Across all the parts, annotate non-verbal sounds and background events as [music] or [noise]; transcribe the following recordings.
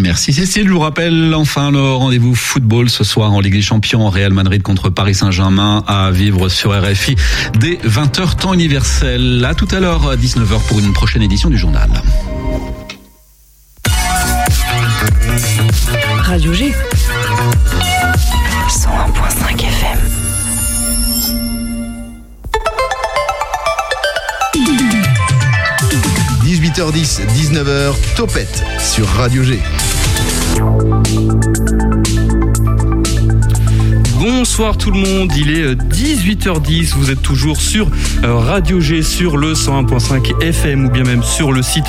Merci Cécile. Je vous rappelle enfin le rendez-vous football ce soir en Ligue des Champions. Real Madrid contre Paris Saint-Germain à vivre sur RFI dès 20h temps universel. À tout à l'heure, 19h pour une prochaine édition du journal. Radio G. 101.5 FM. – 18h10, 19h, Topette sur Radio G. you Bonsoir tout le monde, il est 18h10, euh, vous êtes toujours sur euh, Radio G sur le 101.5 FM ou bien même sur le site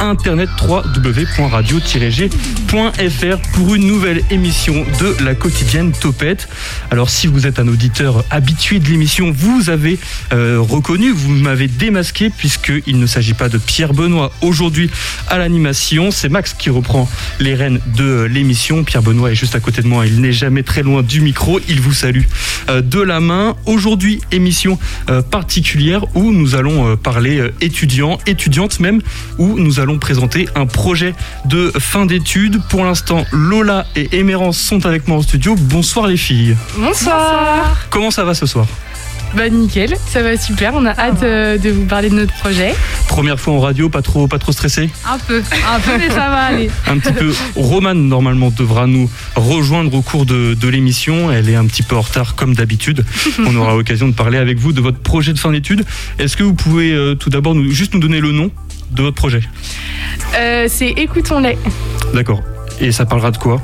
internet www.radio-g.fr pour une nouvelle émission de la quotidienne Topette. Alors si vous êtes un auditeur habitué de l'émission, vous avez euh, reconnu, vous m'avez démasqué puisqu'il ne s'agit pas de Pierre Benoît aujourd'hui à l'animation, c'est Max qui reprend les rênes de l'émission. Pierre Benoît est juste à côté de moi, il n'est jamais très loin du micro, vous salue euh, de la main. Aujourd'hui, émission euh, particulière où nous allons euh, parler étudiants, étudiantes même, où nous allons présenter un projet de fin d'études. Pour l'instant, Lola et Émérance sont avec moi en studio. Bonsoir les filles. Bonsoir. Comment ça va ce soir? Bah nickel, ça va super. On a hâte euh, de vous parler de notre projet. Première fois en radio, pas trop, pas trop stressé Un peu, un peu, mais ça va aller. [laughs] Un petit peu. Romane normalement devra nous rejoindre au cours de, l'émission. Elle est un petit peu en retard comme d'habitude. [laughs] On aura l'occasion de parler avec vous de votre projet de fin d'études. Est-ce que vous pouvez euh, tout d'abord nous, juste nous donner le nom de votre projet? Euh, C'est Écoutons-les. D'accord. Et ça parlera de quoi?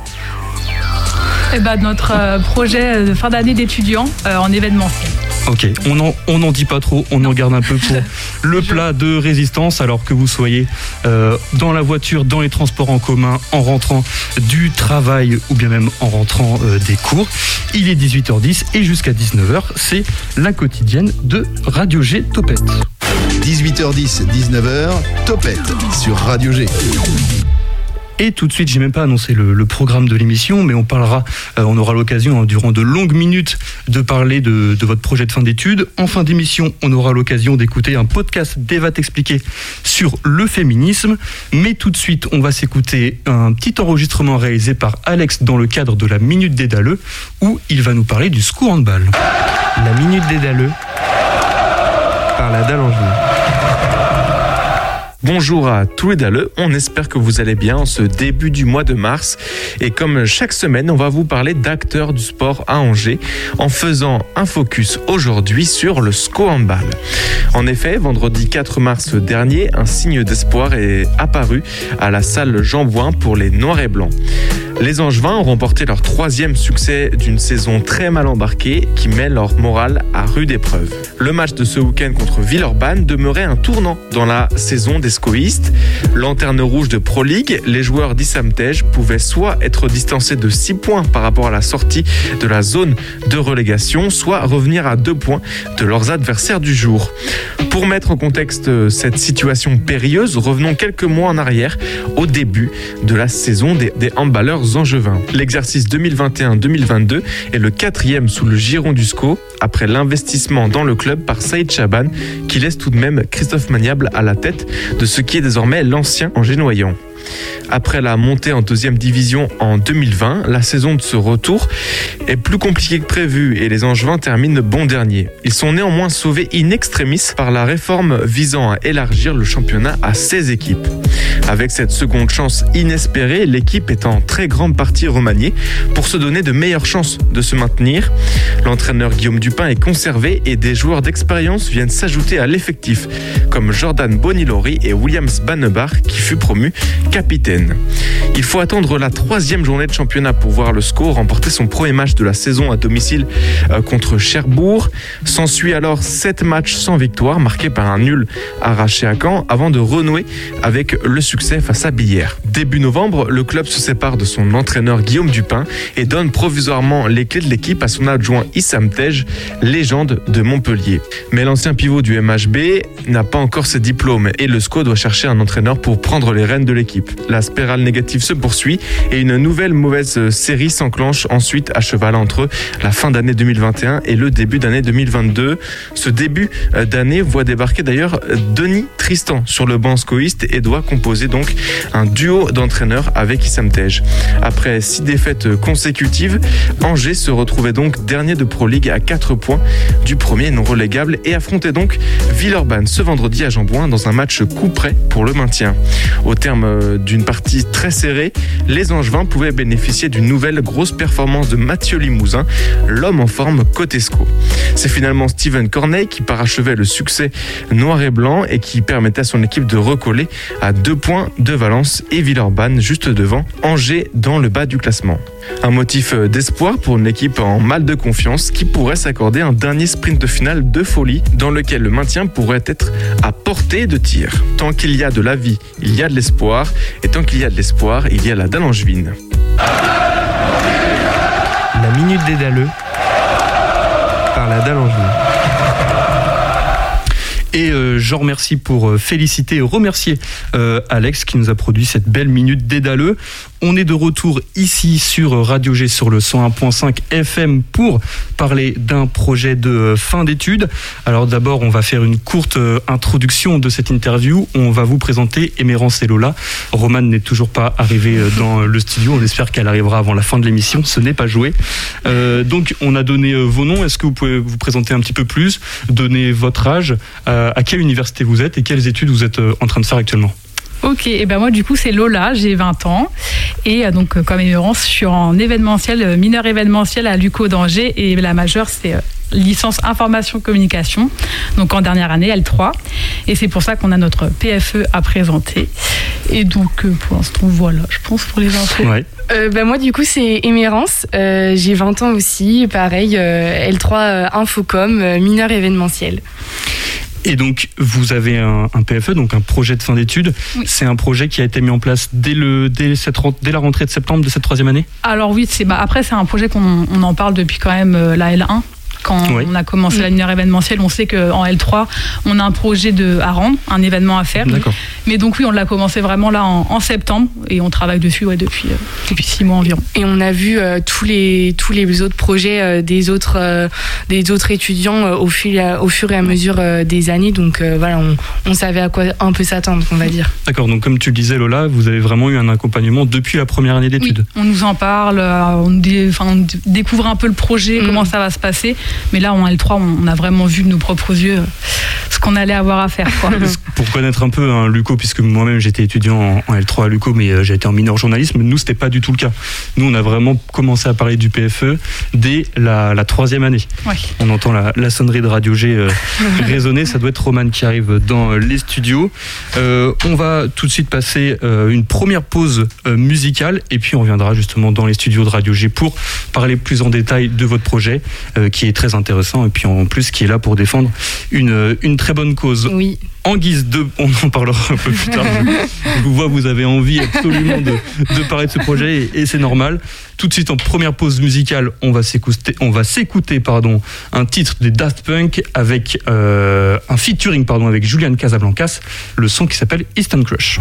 Eh ben, notre projet de fin d'année d'étudiants en événementiel. Ok, on n'en on dit pas trop, on en garde un peu pour [laughs] le plat de résistance, alors que vous soyez euh, dans la voiture, dans les transports en commun, en rentrant du travail ou bien même en rentrant euh, des cours. Il est 18h10 et jusqu'à 19h, c'est la quotidienne de Radio G Topette. 18h10, 19h, Topette sur Radio G. Et tout de suite, j'ai même pas annoncé le, programme de l'émission, mais on parlera, euh, on aura l'occasion hein, durant de longues minutes de parler de, votre projet de fin d'études. En fin d'émission, on aura l'occasion d'écouter un podcast d'Eva t'expliquer sur le féminisme. Mais tout de suite, on va s'écouter un petit enregistrement réalisé par Alex dans le cadre de la Minute des Dalleux, où il va nous parler du score handball. La Minute des Dalleux par la Dalle Bonjour à tous les daleux, on espère que vous allez bien en ce début du mois de mars. Et comme chaque semaine, on va vous parler d'acteurs du sport à Angers en faisant un focus aujourd'hui sur le SCO. En effet, vendredi 4 mars dernier, un signe d'espoir est apparu à la salle Jean pour les Noirs et Blancs. Les Angevins ont remporté leur troisième succès d'une saison très mal embarquée qui met leur morale à rude épreuve. Le match de ce week-end contre Villeurbanne demeurait un tournant dans la saison des scoïstes. Lanterne rouge de Pro League, les joueurs d'Issamtej pouvaient soit être distancés de 6 points par rapport à la sortie de la zone de relégation, soit revenir à 2 points de leurs adversaires du jour. Pour mettre en contexte cette situation périlleuse, revenons quelques mois en arrière, au début de la saison des, des handballeurs angevins. L'exercice 2021-2022 est le quatrième sous le giron du SCO, après l'investissement dans le club par Saïd Chaban, qui laisse tout de même Christophe Maniable à la tête de ce qui est désormais l'ancien en génoyant. Après la montée en deuxième division en 2020, la saison de ce retour est plus compliquée que prévu et les Angevins terminent bon dernier. Ils sont néanmoins sauvés in extremis par la réforme visant à élargir le championnat à 16 équipes. Avec cette seconde chance inespérée, l'équipe est en très grande partie remaniée pour se donner de meilleures chances de se maintenir. L'entraîneur Guillaume Dupin est conservé et des joueurs d'expérience viennent s'ajouter à l'effectif, comme Jordan Bonilori et Williams Bannebar qui fut promu capitaine. Il faut attendre la troisième journée de championnat pour voir le score remporter son premier match de la saison à domicile euh, contre Cherbourg. S'ensuit alors sept matchs sans victoire, marqués par un nul arraché à Caen, avant de renouer avec le succès face à Billère. Début novembre, le club se sépare de son entraîneur Guillaume Dupin et donne provisoirement les clés de l'équipe à son adjoint Issam Tej, légende de Montpellier. Mais l'ancien pivot du MHB n'a pas encore ses diplômes et le SCO doit chercher un entraîneur pour prendre les rênes de l'équipe. La spirale négative se poursuit et une nouvelle mauvaise série s'enclenche ensuite à cheval entre la fin d'année 2021 et le début d'année 2022. Ce début d'année voit débarquer d'ailleurs Denis Tristan sur le banc scoïste et doit composer donc un duo d'entraîneurs avec Issam Tej. Après six défaites consécutives, Angers se retrouvait donc dernier de Pro League à 4 points du premier non relégable et affrontait donc Villeurbanne ce vendredi à Jambouin dans un match coup près pour le maintien. Au terme d'une partie très serrée, les Angevins pouvaient bénéficier d'une nouvelle grosse performance de Mathieu Limousin, l'homme en forme Cotesco. C'est finalement Steven Corneille qui parachevait le succès noir et blanc et qui permettait à son équipe de recoller à deux points de Valence et Villeurbanne juste devant Angers dans le bas du classement. Un motif d'espoir pour une équipe en mal de confiance qui pourrait s'accorder un dernier sprint de finale de folie dans lequel le maintien pourrait être à portée de tir. Tant qu'il y a de la vie, il y a de l'espoir et tant qu'il y a de l'espoir, il y a la dalle angevine. La minute des dalleux par la dalle angevine. Et euh, je remercie pour euh, féliciter et remercier euh, Alex qui nous a produit cette belle minute dédaleux. On est de retour ici sur Radio G sur le 101.5 FM pour parler d'un projet de fin d'études. Alors d'abord, on va faire une courte introduction de cette interview. On va vous présenter Émérance et Lola. Romane n'est toujours pas arrivée dans le studio. On espère qu'elle arrivera avant la fin de l'émission. Ce n'est pas joué. Euh, donc on a donné vos noms. Est-ce que vous pouvez vous présenter un petit peu plus, donner votre âge, euh, à quelle université vous êtes et quelles études vous êtes en train de faire actuellement Ok, et ben moi du coup c'est Lola, j'ai 20 ans et donc comme émérance je suis en événementiel, mineur événementiel à l'UCO d'Angers et la majeure c'est licence information communication, donc en dernière année L3 et c'est pour ça qu'on a notre PFE à présenter et donc pour l'instant voilà je pense pour les infos. Ouais. Euh, bah, moi, du coup, c'est Émérance. Euh, j'ai 20 ans aussi. Pareil, euh, L3 Infocom, mineur événementiel. Et donc, vous avez un, un, PFE, donc un projet de fin d'études. Oui. C'est un projet qui a été mis en place dès, le, dès, cette, dès la rentrée de septembre de cette troisième année? Alors oui, c'est bah, après c'est un projet qu'on on en parle depuis quand même euh, la L1. Quand Oui. on a commencé la mineur événementielle, on sait qu'en L3, on a un projet de, à rendre, un événement à faire. Mais donc oui, on l'a commencé vraiment là en, en septembre et on travaille dessus ouais, depuis, euh, depuis six mois environ. Et on a vu euh, tous les tous les autres projets euh, des autres euh, des autres étudiants euh, au fil au fur et à mesure euh, des années. Donc euh, voilà, on, on savait à quoi un peu s'attendre, on va dire. D'accord, donc comme tu le disais Lola, vous avez vraiment eu un accompagnement depuis la première année Oui, d'études. on nous en parle, euh, on, dé- découvre un peu le projet, Mm. comment ça va se passer. Mais là, en L3, on, a vraiment vu de nos propres yeux euh, ce qu'on allait avoir à faire. Quoi. [laughs] Pour connaître un peu hein, Luco, puisque moi-même j'étais étudiant en, en L3 à Luco, mais euh, été en mineur journalisme, nous c'était pas du tout le cas. Nous on a vraiment commencé à parler du PFE dès la, la troisième année. Ouais. On entend la, la sonnerie de Radio G euh, [laughs] résonner, ça doit être Roman qui arrive dans les studios. Euh, on va tout de suite passer euh, une première pause musicale et puis on reviendra justement dans les studios de Radio G pour parler plus en détail de votre projet qui est très intéressant et puis en plus qui est là pour défendre une, une très bonne cause. Oui. En guise de, on en parlera un peu plus tard. Je, [laughs] je vous vois, vous avez envie absolument de, de parler de ce projet et, et c'est normal. Tout de suite en première pause musicale, on va s'écouter, on va s'écouter pardon un titre des Daft Punk avec euh, un featuring pardon avec Julian Casablancas, le son qui s'appelle Eastern Crush.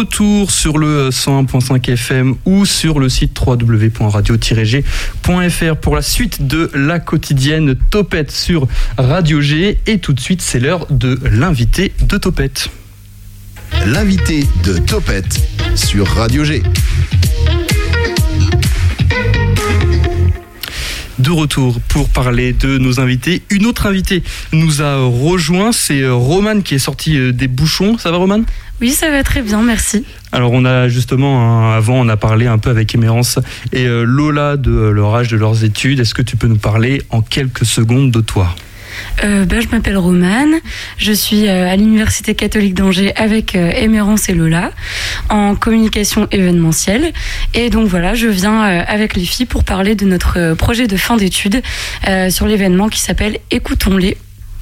Retour sur le 101.5 FM ou sur le site www.radio-g.fr pour la suite de la quotidienne Topette sur Radio G. Et tout de suite, c'est l'heure de l'invité de Topette. L'invité de Topette sur Radio G. de retour pour parler de nos invités. Une autre invitée nous a rejoint, c'est Romane qui est sortie euh, des bouchons. Ça va Romane Oui, ça va très bien, merci. Alors on a justement, avant on a parlé un peu avec Émérance et euh, Lola de euh, leur âge de leurs études. Est-ce que tu peux nous parler en quelques secondes de toi? Euh, ben, je m'appelle Romane, je suis à l'Université catholique d'Angers avec euh, Émérance et Lola en communication événementielle. Et donc voilà, je viens avec les filles pour parler de notre projet de fin d'études sur l'événement qui s'appelle Écoutons-les.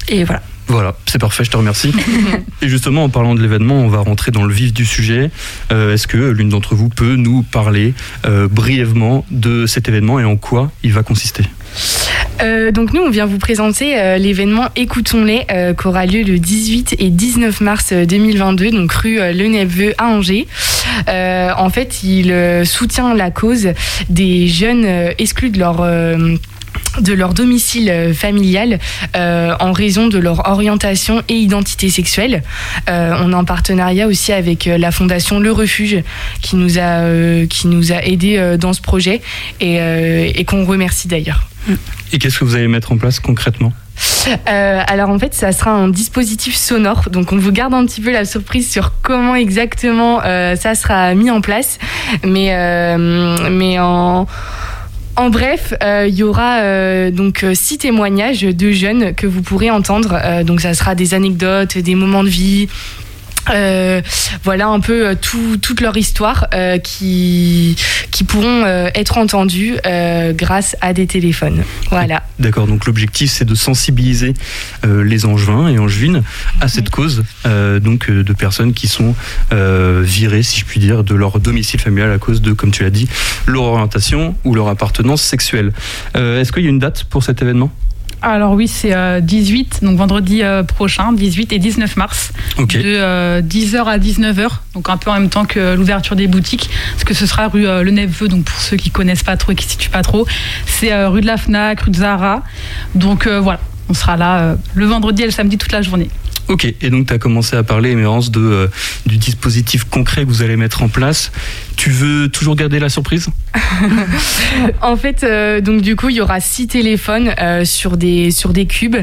Et voilà. Voilà, c'est parfait, je te remercie. [laughs] Et justement, en parlant de l'événement, on va rentrer dans le vif du sujet. Est-ce que l'une d'entre vous peut nous parler brièvement de cet événement et en quoi il va consister? Euh, donc nous, on vient vous présenter euh, l'événement Écoutons-les euh, qui aura lieu le 18 et 19 mars 2022, donc rue Le Neveu à Angers. en fait, il soutient la cause des jeunes exclus de leur de leur domicile familial en raison de leur orientation et identité sexuelle. on est en partenariat aussi avec la fondation Le Refuge qui nous a, qui nous a aidés dans ce projet et, et qu'on remercie d'ailleurs. Et qu'est-ce que vous allez mettre en place concrètement? Euh, alors en fait, ça sera un dispositif sonore. Donc on vous garde un petit peu la surprise sur comment exactement euh, ça sera mis en place. Mais, euh, mais en, en bref, il y aura donc six témoignages de jeunes que vous pourrez entendre. donc ça sera des anecdotes, des moments de vie, euh, voilà un peu euh, tout, toute leur histoire euh, qui, qui pourront être entendues grâce à des téléphones. Voilà. D'accord, donc l'objectif c'est de sensibiliser les angevins et angevines à cette mhm. cause donc de personnes qui sont virées, si je puis dire, de leur domicile familial à cause de, comme tu l'as dit, leur orientation ou leur appartenance sexuelle. Est-ce qu'il y a une date pour cet événement? Alors oui, c'est 18, euh, donc vendredi euh, prochain, 18 et 19 mars, de 10h euh, à 19h, donc un peu en même temps que l'ouverture des boutiques, parce que ce sera rue Le Neveu, donc pour ceux qui connaissent pas trop et qui ne situent pas trop, c'est rue de la Fnac, rue de Zara, donc voilà, on sera là le vendredi et le samedi toute la journée. Ok, et donc tu as commencé à parler, Émérance, de, euh, du dispositif concret que vous allez mettre en place. Tu veux toujours garder la surprise? [laughs] En fait, euh, donc du coup, il y aura six téléphones euh, sur, des, sur des cubes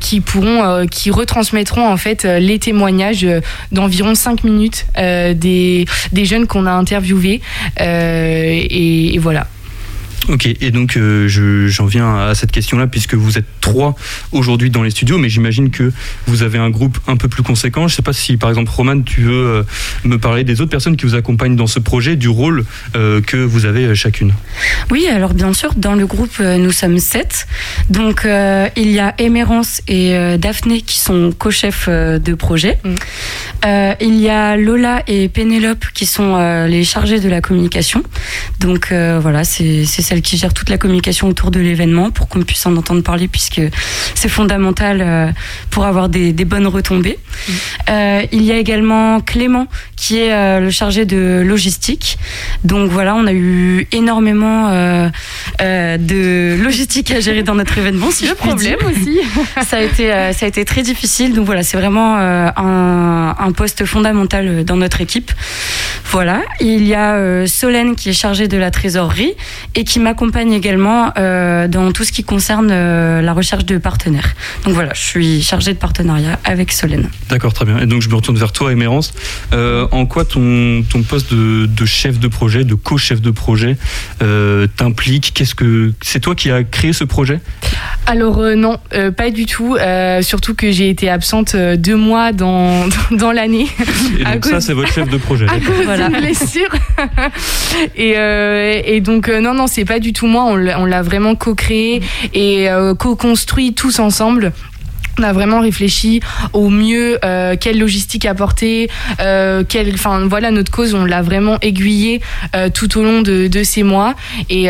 qui pourront, qui retransmettront en fait les témoignages d'environ cinq minutes des, des jeunes qu'on a interviewés. et voilà. Ok, et donc euh, j'en viens à cette question-là, puisque vous êtes trois aujourd'hui dans les studios, mais j'imagine que vous avez un groupe un peu plus conséquent. Je ne sais pas si, par exemple, Roman, tu veux euh, me parler des autres personnes qui vous accompagnent dans ce projet, du rôle euh, que vous avez chacune. Oui, alors bien sûr, dans le groupe, nous sommes sept. Donc il y a Émérance et Daphné qui sont co-chefs de projet. Mm. il y a Lola et Pénélope qui sont les chargés de la communication. Donc voilà, c'est celle qui gère toute la communication autour de l'événement pour qu'on puisse en entendre parler puisque c'est fondamental euh, pour avoir des, bonnes retombées. Mm. Euh, il y a également Clément qui est euh, le chargé de logistique. Donc voilà, on a eu énormément de logistique à gérer dans notre événement. Si le problème aussi. [laughs] ça a été ça a été très difficile. Donc voilà, c'est vraiment un, un, poste fondamental dans notre équipe. Voilà, il y a Solène qui est chargée de la trésorerie et qui m'accompagne également euh, dans tout ce qui concerne euh, la recherche de partenaires. Donc voilà, je suis chargée de partenariat avec Solène. D'accord, très bien. Et donc je me retourne vers toi, Émérance. Euh, en quoi ton, ton poste de, de, chef de projet, de co-chef de projet, t'implique? Qu'est-ce que c'est toi qui as créé ce projet? Alors non, pas du tout. surtout que j'ai été absente deux mois dans, [laughs] dans l'année. Et donc ça, c'est votre chef de [laughs] projet. À cause voilà. blessure. [laughs] et, et donc non, non, c'est pas du tout moi. On l'a vraiment co-créé et euh, co-construit tous ensemble. On a vraiment réfléchi au mieux euh, quelle logistique apporter, euh, quelle, enfin voilà notre cause, on l'a vraiment aiguillée euh, tout au long de, ces mois et,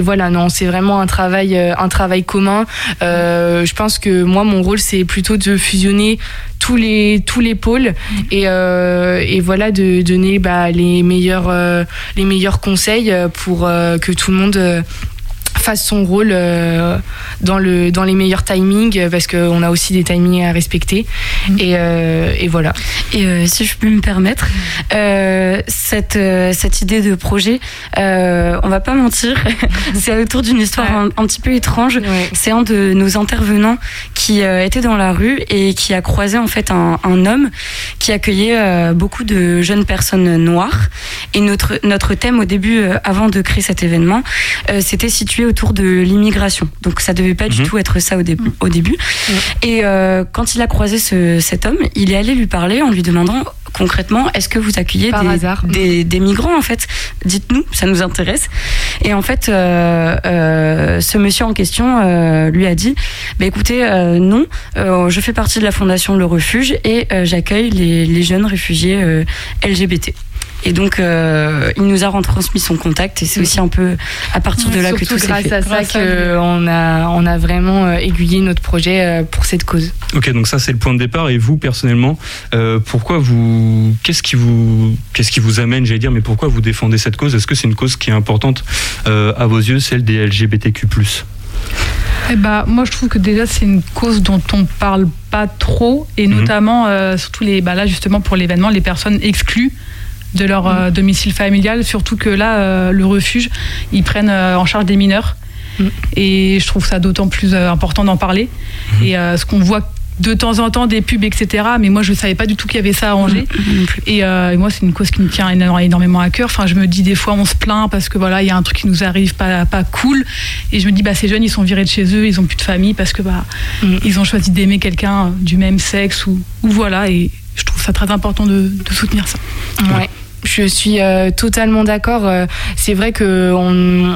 voilà non c'est vraiment un travail un travail commun. Je pense que moi mon rôle c'est plutôt de fusionner tous les tous les pôles et, voilà de donner bah, les meilleurs les meilleurs conseils pour que tout le monde fasse son rôle euh, dans, le, dans les meilleurs timings parce qu'on a aussi des timings à respecter. Et, euh, et voilà. Et euh, si je peux me permettre, cette, cette idée de projet, on va pas mentir, [laughs] c'est autour d'une histoire un, un petit peu étrange. Ouais. C'est un de nos intervenants qui était dans la rue et qui a croisé en fait un, un homme qui accueillait beaucoup de jeunes personnes noires. Et notre, notre thème au début, avant de créer cet événement, c'était situé autour de l'immigration. Donc ça devait pas du Mhm. tout être ça au, dé- au début. Et euh, quand il a croisé ce, cet homme, il est allé lui parler en lui demandant concrètement, est-ce que vous accueillez Par des, hasard. des, des migrants en fait? Dites-nous, ça nous intéresse. Et en fait, euh, euh, ce monsieur en question euh, lui a dit, bah, écoutez, euh, non, euh, je fais partie de la fondation Le Refuge et euh, j'accueille les, les jeunes réfugiés euh, LGBT. Et donc, euh, il nous a retransmis son contact et c'est aussi un peu à partir de là que tout s'est grâce fait. à ça Grâce à lui. qu'on a, on a vraiment euh, aiguillé notre projet euh, pour cette cause. Ok, donc ça c'est le point de départ. Et vous personnellement, euh, pourquoi vous, qu'est-ce qui vous, qu'est-ce qui vous amène, j'allais dire, mais pourquoi vous défendez cette cause? Est-ce que c'est une cause qui est importante euh, à vos yeux, celle des LGBTQ+. Eh ben, moi, je trouve que déjà, c'est une cause dont on parle pas trop, et Mhm. notamment, euh, surtout les, bah là, justement, pour l'événement, les personnes exclues de leur euh, domicile familial, surtout que là, euh, le refuge, ils prennent euh, en charge des mineurs. Mhm. Et je trouve ça d'autant plus important d'en parler. Et euh, ce qu'on voit de temps en temps des pubs, etc. Mais moi, je ne savais pas du tout qu'il y avait ça à Angers. Non plus. Et, euh, et moi, c'est une cause qui me tient éno- énormément à cœur. Enfin, je me dis des fois, on se plaint parce que voilà, il y a un truc qui nous arrive pas, pas cool. Et je me dis, bah, ces jeunes, ils sont virés de chez eux, ils ont plus de famille parce que bah, Mm. ils ont choisi d'aimer quelqu'un du même sexe ou, ou voilà. Et je trouve ça très important de, de soutenir ça. Ouais. Je suis euh, totalement d'accord. Euh, C'est vrai que on,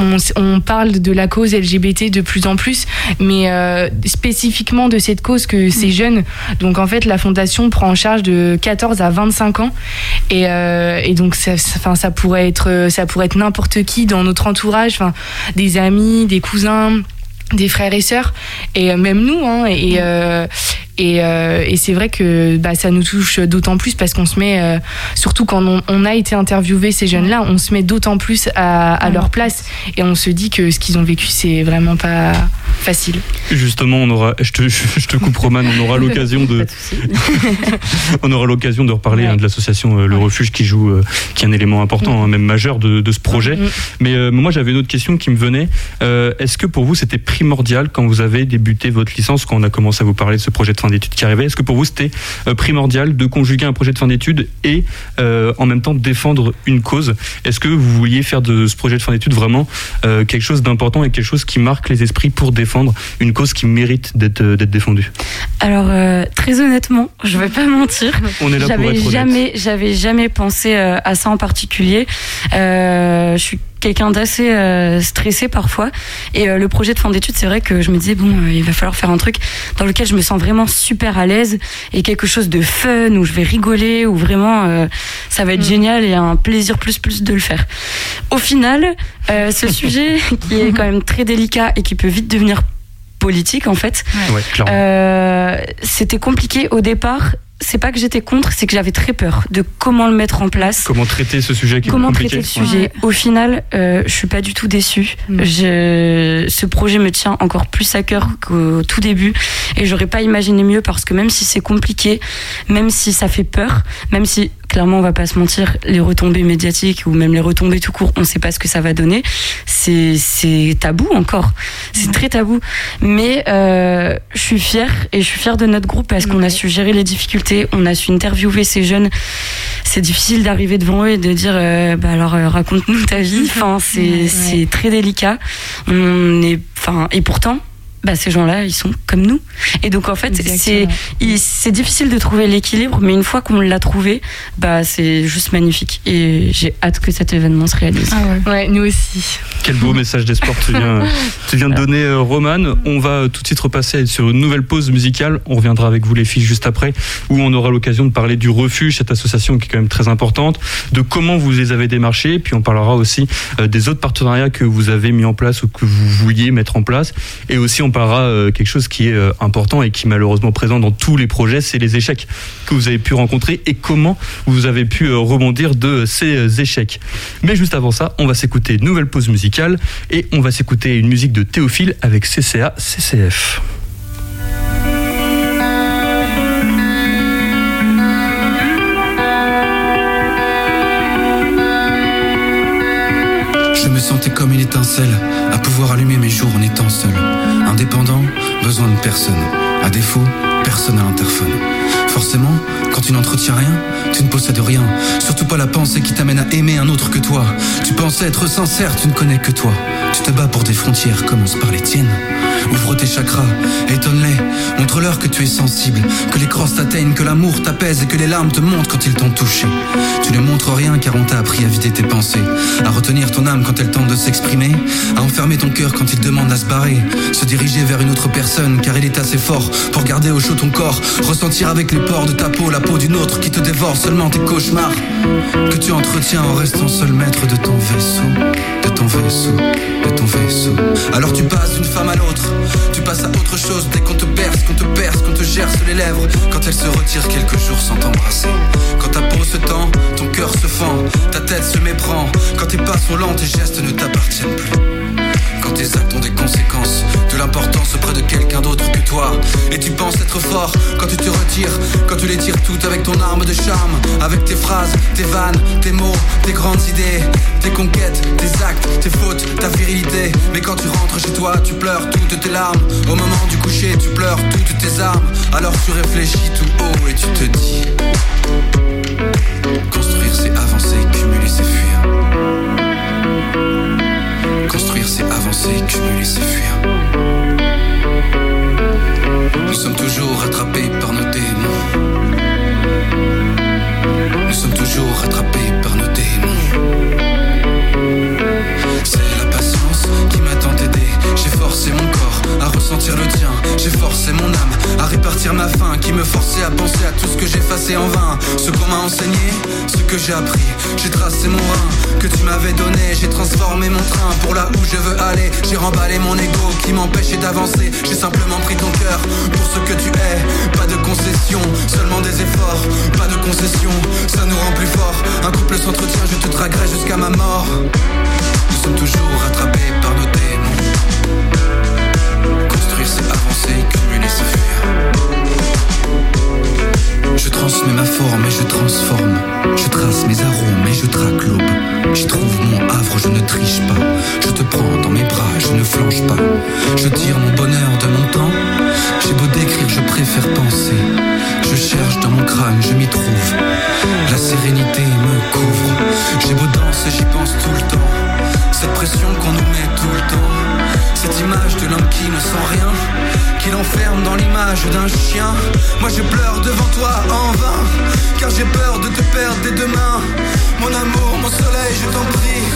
on, on parle de la cause LGBT de plus en plus, mais euh, spécifiquement de cette cause que c'est jeune. Donc en fait, la fondation prend en charge de 14 à 25 ans, et, et donc ça, ça- pourrait être ça pourrait être n'importe qui dans notre entourage, des amis, des cousins des frères et sœurs et même nous hein, et euh, et, euh, et c'est vrai que bah, ça nous touche d'autant plus parce qu'on se met euh, surtout quand on, on a été interviewé ces jeunes là on se met d'autant plus à, à leur place et on se dit que ce qu'ils ont vécu c'est vraiment pas facile Justement, on aura, je te, je te coupe Roman, on aura l'occasion de, [laughs] [laughs] on aura l'occasion de reparler Ouais. hein, de l'association euh, Le Refuge qui joue, euh, qui est un élément important, hein, même majeur de, de ce projet. Mm. Mais euh, moi, j'avais une autre question qui me venait. Euh, Est-ce que pour vous, c'était primordial quand vous avez débuté votre licence, quand on a commencé à vous parler de ce projet de fin d'études qui arrivait Est-ce que pour vous, c'était euh, primordial de conjuguer un projet de fin d'études et euh, en même temps défendre une cause? Est-ce que vous vouliez faire de ce projet de fin d'études vraiment euh, quelque chose d'important et quelque chose qui marque les esprits pour défendre une cause qui mérite d'être défendue? Alors euh, très honnêtement, je vais pas mentir. On est là pour J'avais être jamais, j'avais jamais pensé à ça en particulier. Je suis quelqu'un d'assez euh, stressé parfois, et euh, le projet de fin d'études, c'est vrai que je me disais bon, euh, il va falloir faire un truc dans lequel je me sens vraiment super à l'aise et quelque chose de fun où je vais rigoler, où vraiment euh, ça va être Mhm. génial et un plaisir plus plus de le faire. Au final, euh, ce [laughs] sujet qui est quand même très délicat et qui peut vite devenir politique en fait, Ouais, euh, c'était compliqué au départ. C'est pas que j'étais contre, c'est que j'avais très peur de comment le mettre en place. Comment traiter ce sujet qui est Comment compliqué traiter le sujet Au final, euh, je suis pas du tout déçue. Mm. Je, ce projet me tient encore plus à cœur qu'au tout début, et j'aurais pas imaginé mieux parce que même si c'est compliqué, même si ça fait peur, même si clairement on va pas se mentir, les retombées médiatiques ou même les retombées tout court, on sait pas ce que ça va donner. C'est c'est tabou encore, c'est très tabou. Mais euh, je suis fière et je suis fière de notre groupe parce qu'on a su gérer les difficultés, on a su interviewer ces jeunes. C'est difficile d'arriver devant eux et de dire euh, bah alors euh, raconte-nous ta vie. [laughs] Enfin c'est Ouais. c'est très délicat. On est enfin et pourtant bah, ces gens-là, ils sont comme nous. Et donc, en fait, c'est difficile de trouver l'équilibre, mais une fois qu'on l'a trouvé, bah, c'est juste magnifique. Et j'ai hâte que cet événement se réalise. Ouais, nous aussi. Quel beau message d'espoir tu viens, [laughs] tu viens de donner, euh, Romane. On va euh, tout de suite repasser sur une nouvelle pause musicale. On reviendra avec vous, les filles, juste après, où on aura l'occasion de parler du refuge, cette association qui est quand même très importante, de comment vous les avez démarchés, puis on parlera aussi euh, des autres partenariats que vous avez mis en place ou que vous vouliez mettre en place. Et aussi, on parlera euh, quelque chose qui est euh, important et qui est malheureusement présent dans tous les projets, c'est les échecs que vous avez pu rencontrer et comment vous avez pu euh, rebondir de ces échecs. Mais juste avant ça, on va s'écouter une nouvelle pause musicale et on va s'écouter une musique de Théophile avec CCA CCF. Je me sentais comme une étincelle, à pouvoir allumer mes jours en étant seul. Indépendant, besoin de personne. À défaut, personne à l'interphone. Forcément, quand tu n'entretiens rien, tu ne possèdes rien. Surtout pas la pensée qui t'amène à aimer un autre que toi. Tu pensais être sincère, tu ne connais que toi. Tu te bats pour des frontières, commence par les tiennes. Ouvre tes chakras, étonne-les, montre-leur que tu es sensible, que les crosses t'atteignent, que l'amour t'apaise et que les larmes te montent quand ils t'ont touché. Tu ne montres rien car on t'a appris à vider tes pensées, à retenir ton âme quand elle tente de s'exprimer, à enfermer ton cœur quand il demande à se barrer, se diriger vers une autre personne car il est assez fort pour garder au chaud ton corps, ressentir avec les pores de ta peau la peau d'une autre qui te dévore seulement tes cauchemars, que tu entretiens en restant seul maître de ton vaisseau, de ton vaisseau, de ton vaisseau. Alors tu passes d'une femme à l'autre, tu passes à autre chose dès qu'on te perce, qu'on te perce, qu'on te gerce les lèvres, quand elle se retire quelques jours sans t'embrasser. Quand ta peau se tend, ton cœur se fend, ta tête se méprend, quand tes pas sont lents, tes gestes ne t'appartiennent plus. Quand tes actes ont des conséquences, de l'importance auprès de quelqu'un d'autre que toi. Et tu penses être fort quand tu te retires, quand tu les tires toutes avec ton arme de charme, avec tes phrases, tes vannes, tes mots, tes grandes idées, tes conquêtes, tes actes, tes fautes, ta virilité. Mais quand tu rentres chez toi, tu pleures toutes tes larmes. Au moment du coucher, tu pleures toutes tes armes. Alors tu réfléchis tout haut et tu te dis Construire c'est avancer, cumuler c'est fuir. Construire c'est avancer, cumuler c'est fuir. Que j'ai appris. J'ai tracé mon rein que tu m'avais donné. J'ai transformé mon train pour là où je veux aller. J'ai remballé mon ego qui m'empêchait d'avancer. J'ai simplement pris ton cœur pour ce que tu es. Pas de concession, seulement des efforts. Pas de concession, ça nous rend plus forts. Un couple s'entretient, je te draguerai jusqu'à ma mort. Nous sommes toujours rattrapés par nos démons. Construire c'est avancer, cumuler c'est fuir. Je transmets ma forme et je transforme. Je trace mes arômes et je traque l'aube. J'y trouve mon havre, je ne triche pas. Je te prends dans mes bras, je ne flanche pas. Je tire mon bonheur de mon temps. J'ai beau décrire, je préfère penser. Je cherche dans mon crâne, je m'y trouve. La sérénité me couvre. J'ai beau danser, j'y pense tout le temps. Cette pression qu'on nous met tout le temps. Cette image de l'homme qui ne sent rien, qui l'enferme dans l'image d'un chien. Moi je pleure devant toi en vain, car j'ai peur de te perdre dès demain. Mon amour, mon soleil, je t'en prie.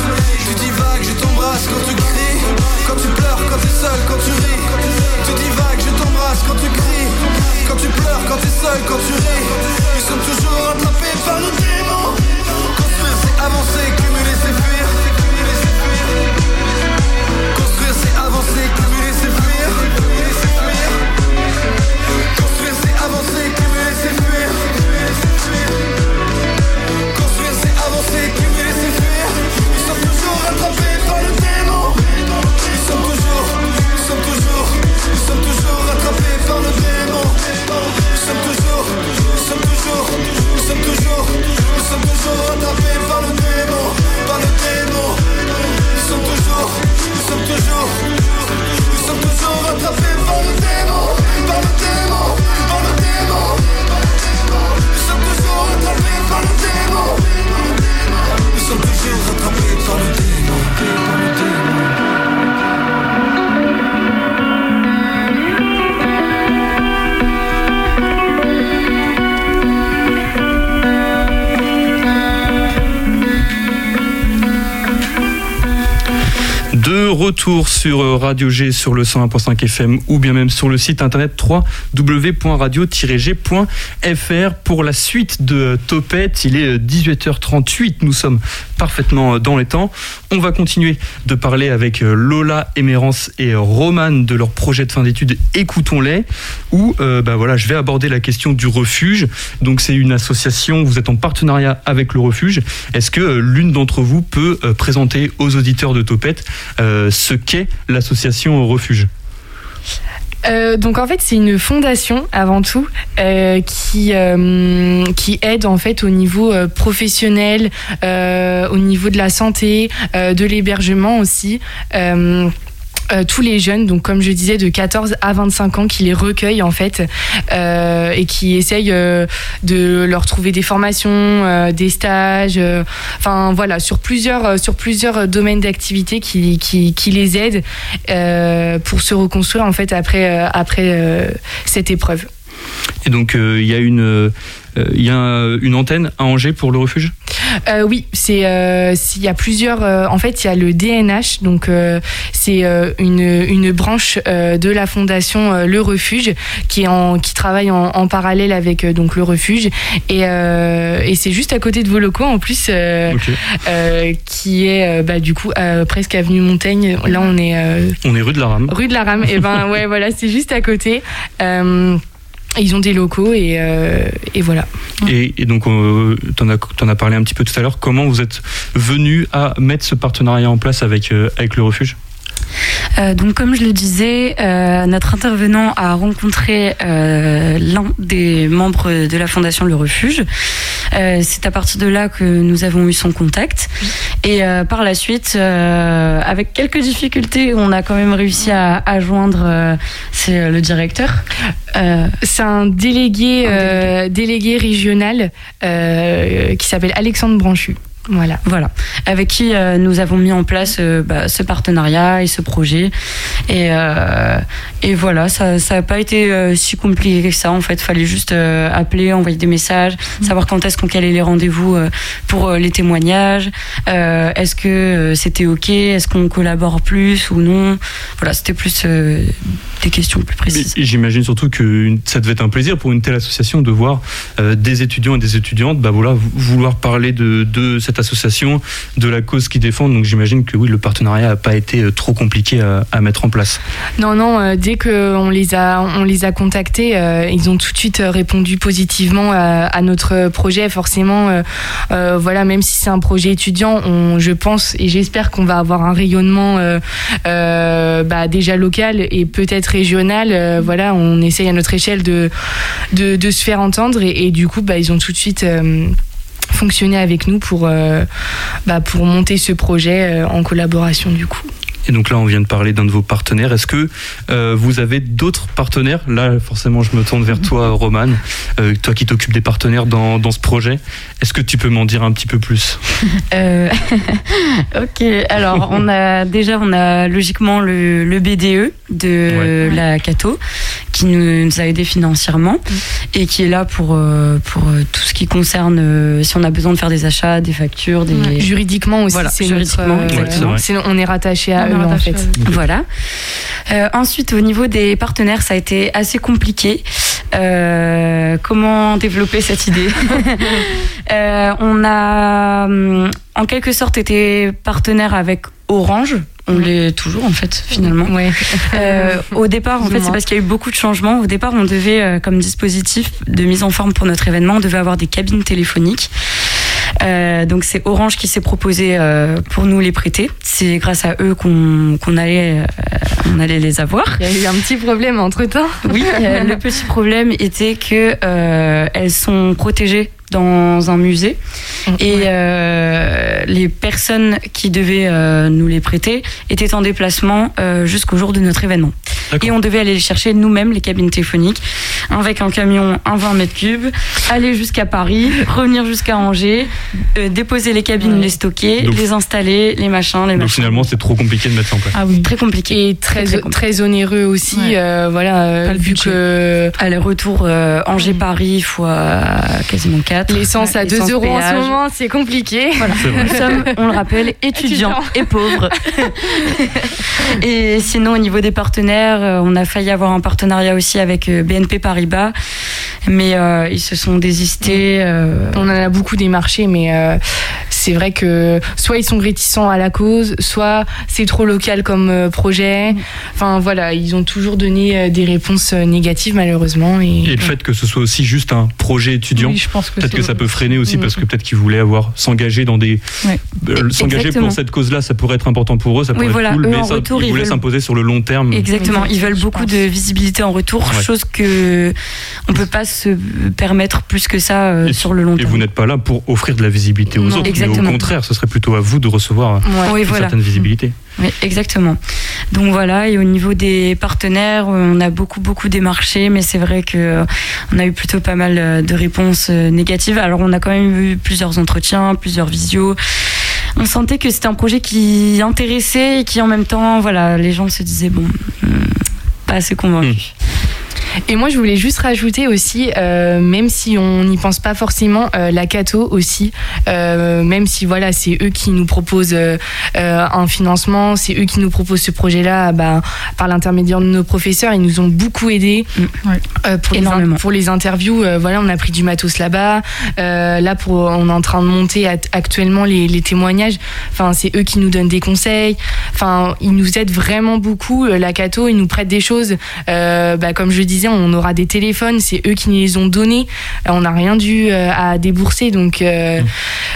Tu divagues, je t'embrasse quand tu cries. Quand tu pleures, quand t'es seul, quand tu ris. Tu divagues, je t'embrasse quand tu cries. Quand tu pleures, quand t'es seul, quand tu ris. Nous sommes toujours attrapés par nos démons. Construire, c'est avancer, cumuler, c'est fuir. Construire c'est retour sur euh, Radio G sur le 101.5 FM ou bien même sur le site internet www.radio-g.fr pour la suite de Topette. Il est 18h38, nous sommes parfaitement dans les temps. On va continuer de parler avec Lola, Émérance et Roman de leur projet de fin d'études Écoutons-les où bah voilà, je vais aborder la question du refuge. Donc c'est une association, vous êtes en partenariat avec le refuge. Est-ce que l'une d'entre vous peut présenter aux auditeurs de Topette euh, ce qu'est l'association Refuge euh, donc en fait c'est une fondation avant tout euh, qui qui aide en fait au niveau professionnel, au niveau de la santé, de l'hébergement aussi. Euh, tous les jeunes, donc comme je disais, de 14 à 25 ans, qui les recueillent en fait euh, et qui essayent euh, de leur trouver des formations, des stages, enfin voilà, sur plusieurs, sur plusieurs domaines d'activité qui, qui, les aident pour se reconstruire en fait après, après cette épreuve. Et donc il y a une il y a une antenne à Angers pour le refuge? Euh, Oui, c'est euh, il y a plusieurs. Euh, en fait, il y a le DNH, donc c'est une, une branche de la fondation Le Refuge qui est en qui travaille en, parallèle avec donc le refuge et, et c'est juste à côté de vos locaux en plus qui est bah, du coup presque avenue Montaigne. Là, on est on est rue de la Rame. Rue de la Rame. et ben ouais, [laughs] voilà, c'est juste à côté. Ils ont des locaux et, euh, voilà. Et, donc, euh, tu en, en, as parlé un petit peu tout à l'heure. Comment vous êtes venu à mettre ce partenariat en place avec, euh, avec le refuge? Euh, donc, comme je le disais, euh, notre intervenant a rencontré euh, l'un des membres de la Fondation Le Refuge. C'est à partir de là que nous avons eu son contact. Et par la suite, avec quelques difficultés, on a quand même réussi à, à joindre c'est le directeur. C'est un délégué, un délégué. délégué régional qui s'appelle Alexandre Branchu. Voilà. Voilà. Avec qui euh, nous avons mis en place euh, bah, ce partenariat et ce projet. Et, euh, et voilà, ça n'a pas été si compliqué que ça. En fait, il fallait juste appeler, envoyer des messages, mmh. savoir quand est-ce qu'on calait les rendez-vous pour les témoignages. est-ce que c'était OK? Est-ce qu'on collabore plus ou non? Voilà, c'était plus des questions plus précises. J'imagine surtout que ça devait être un plaisir pour une telle association de voir des étudiants et des étudiantes bah voilà, vouloir parler de, de cette association, de la cause qu'ils défendent. Donc j'imagine que oui, le partenariat n'a pas été euh, trop compliqué à, mettre en place. Non, non, euh, dès qu'on les a, on les a contactés, euh, ils ont tout de suite répondu positivement à, notre projet. Forcément, voilà, même si c'est un projet étudiant, on, je pense et j'espère qu'on va avoir un rayonnement bah, déjà local et peut-être régional. voilà, on essaye à notre échelle de, de, se faire entendre et, du coup, bah, ils ont tout de suite fonctionner avec nous pour, euh, bah, pour monter ce projet euh, en collaboration du coup. Et donc là, on vient de parler d'un de vos partenaires. Est-ce que euh, vous avez d'autres partenaires? Là, forcément, je me tourne vers toi, Roman, toi qui t'occupes des partenaires dans, dans ce projet. Est-ce que tu peux m'en dire un petit peu plus? [laughs] Ok, alors on a déjà, on a logiquement le, le BDE de la Cato qui nous, a aidé financièrement et qui est là pour, euh, pour euh, tout ce qui concerne euh, si on a besoin de faire des achats, des factures, des... juridiquement aussi. Voilà, juridiquement, on est rattaché à eux en fait. Voilà. ensuite, au niveau des partenaires, ça a été assez compliqué. comment développer cette idée [laughs] On a en quelque sorte été partenaire avec Orange on l'est toujours en fait finalement. Euh, au départ, en fait, c'est parce qu'il y a eu beaucoup de changements. Au départ, on devait, euh, comme dispositif de mise en forme pour notre événement, on devait avoir des cabines téléphoniques. Euh, donc c'est Orange qui s'est proposé pour nous les prêter. C'est grâce à eux qu'on allait, on allait les avoir. Il y a eu un petit problème entre temps. Oui, [laughs] le petit problème était que elles sont protégées dans un musée et euh, les personnes qui devaient euh, nous les prêter étaient en déplacement euh, jusqu'au jour de notre événement et on devait aller les chercher nous-mêmes les cabines téléphoniques avec un camion, un 20 mètres cubes, aller jusqu'à Paris, revenir jusqu'à Angers, euh, déposer les cabines, les stocker, Donc- les installer, les machins, les Donc machins. finalement, c'est trop compliqué de mettre ça en place. Ah oui. Très compliqué. Et très, Très, très, très compliqué. onéreux aussi, Ouais. euh, voilà, euh, vu budget. que Aller-retour euh, Angers-Paris fois quasiment 4. l'essence à 2 Essence, euros en ce moment, c'est compliqué. C'est vrai. Nous sommes, on le rappelle, [laughs] étudiants et pauvres. [laughs] et sinon, au niveau des partenaires, on a failli avoir un partenariat aussi avec BNP Mais euh, ils se sont désistés. euh, On en a beaucoup démarché, mais euh, c'est vrai que soit ils sont réticents à la cause, soit c'est trop local comme euh, projet. Enfin voilà, ils ont toujours donné euh, des réponses euh, négatives malheureusement. Et, Et le fait que ce soit aussi juste un projet étudiant, Oui, peut-être que ça peut freiner aussi Mm. parce que peut-être qu'ils voulaient avoir s'engager dans des Ouais. euh, s'engager pour cette cause-là, ça pourrait être important pour eux, ça Oui, pourrait voilà. être cool, Eux, mais ça, retour, ils ils voulaient veulent- s'imposer sur le long terme. Exactement, ils veulent je beaucoup pense. de visibilité en retour, Ouais. chose que on peut pas se permettre plus que ça euh, Et- sur le long Et terme. vous n'êtes pas là pour offrir de la visibilité aux Non, autres, mais exactement. au contraire, ce serait plutôt à vous de recevoir Ouais. Oui, une voilà. certaine visibilité. Oui, exactement. Donc voilà, et au niveau des partenaires, on a beaucoup beaucoup démarché, mais c'est vrai que euh, on a eu plutôt pas mal euh, de réponses euh, négatives. Alors on a quand même eu plusieurs entretiens, plusieurs visios. On sentait que c'était un projet qui intéressait et qui en même temps, voilà, les gens se disaient bon, hmm, pas assez convaincus. Et moi, je voulais juste rajouter aussi, euh, même si on n'y pense pas forcément, euh, la Cato aussi, euh, même si voilà, c'est eux qui nous proposent un financement, c'est eux qui nous proposent ce projet-là, bah, par l'intermédiaire de nos professeurs, ils nous ont beaucoup aidés Mm. Ouais. pour, les in- pour les interviews. voilà, on a pris du matos là-bas. Là, pour, on est en train de monter act- actuellement les, les témoignages. Enfin, c'est eux qui nous donnent des conseils. Enfin, ils nous aident vraiment beaucoup. La Cato, ils nous prêtent des choses. Bah, comme je disais, on aura des téléphones. C'est eux qui nous les ont donnés. Euh, on n'a rien dû euh, à débourser. Donc, euh,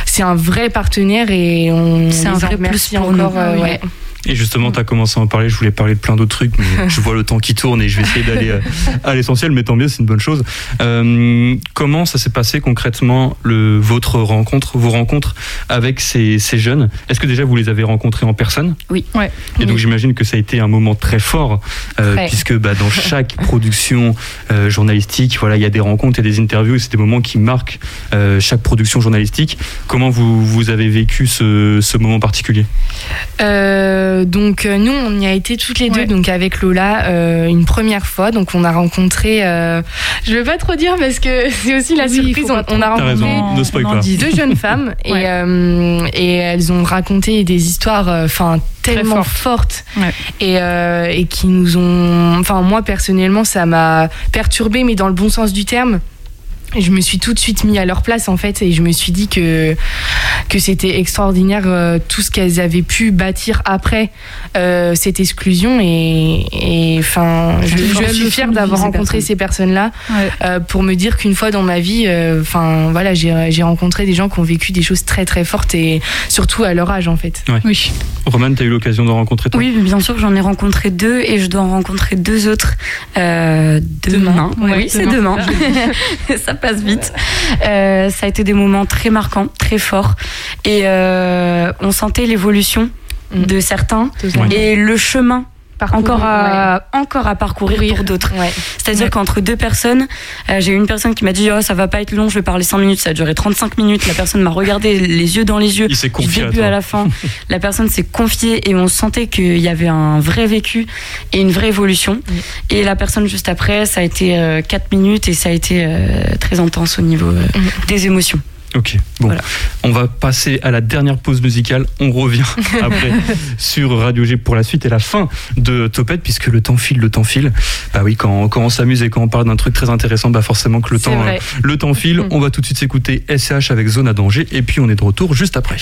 c'est un vrai partenaire et on C'est un vrai plus pour encore. nous. ouais. Et justement, tu as commencé à en parler, je voulais parler de plein d'autres trucs, mais [laughs] je vois le temps qui tourne et je vais essayer d'aller euh, à l'essentiel, mais tant mieux, c'est une bonne chose. Euh, comment ça s'est passé concrètement, le, votre rencontre, vos rencontres avec ces, ces jeunes? Est-ce que déjà vous les avez rencontrés en personne? Oui. Ouais. Et donc Oui. j'imagine que ça a été un moment très fort, euh, Très. puisque bah, dans [laughs] chaque production euh, journalistique, voilà, il y a des rencontres et des interviews, et c'est des moments qui marquent euh, chaque production journalistique. Comment vous, vous avez vécu ce, ce moment particulier? Euh, donc euh, nous on y a été toutes les deux Ouais. donc avec Lola euh, une première fois donc on a rencontré euh, je vais pas trop dire parce que [laughs] c'est aussi la Oui, surprise on, on a rencontré raison, ne spoil on en pas. dit. deux jeunes femmes [laughs] et, Ouais. euh, et elles ont raconté des histoires euh, enfin tellement fortes Ouais. et, euh, et qui nous ont enfin moi personnellement ça m'a perturbée mais dans le bon sens du terme je me suis tout de suite mis à leur place en fait et je me suis dit que que c'était extraordinaire euh, tout ce qu'elles avaient pu bâtir après euh, cette exclusion et enfin je, suis fière d'avoir rencontré ces personnes là Ouais. pour me dire qu'une fois dans ma vie euh, enfin voilà j'ai rencontré des gens qui ont vécu des choses très très fortes et surtout à leur âge en fait Oui. Roman, tu as eu l'occasion de rencontrer toi Oui, bien sûr, j'en ai rencontré deux et je dois en rencontrer deux autres euh, demain. Demain. Ouais, oui, c'est demain, demain. [laughs] ça passe vite. Euh, ça a été des moments très marquants, très forts. Et euh, on sentait l'évolution Mm. de certains Totalement. et le chemin Parcours, encore à, encore à parcourir Courir. pour d'autres. ouais. C'est-à-dire Ouais. qu'entre deux personnes, euh, j'ai eu une personne qui m'a dit oh, ça va pas être long, je vais parler 5 minutes, ça a duré 35 minutes. La personne m'a regardé les yeux dans les yeux Il s'est du confié à début à, la fin. la personne s'est confiée et on sentait qu'il y avait un vrai vécu et une vraie évolution. Et la personne juste après, ça a été 4 minutes et ça a été euh, très intense au niveau euh, des émotions. Ok, bon. Voilà. On va passer à la dernière pause musicale. On revient [laughs] après sur Radio G pour la suite et la fin de Topette, puisque le temps file, le temps file. Bah oui, quand, quand on s'amuse et quand on parle d'un truc très intéressant, bah forcément que le temps, euh, le temps file. Mm. On va tout de suite s'écouter SCH avec Zone à danger et puis on est de retour juste après.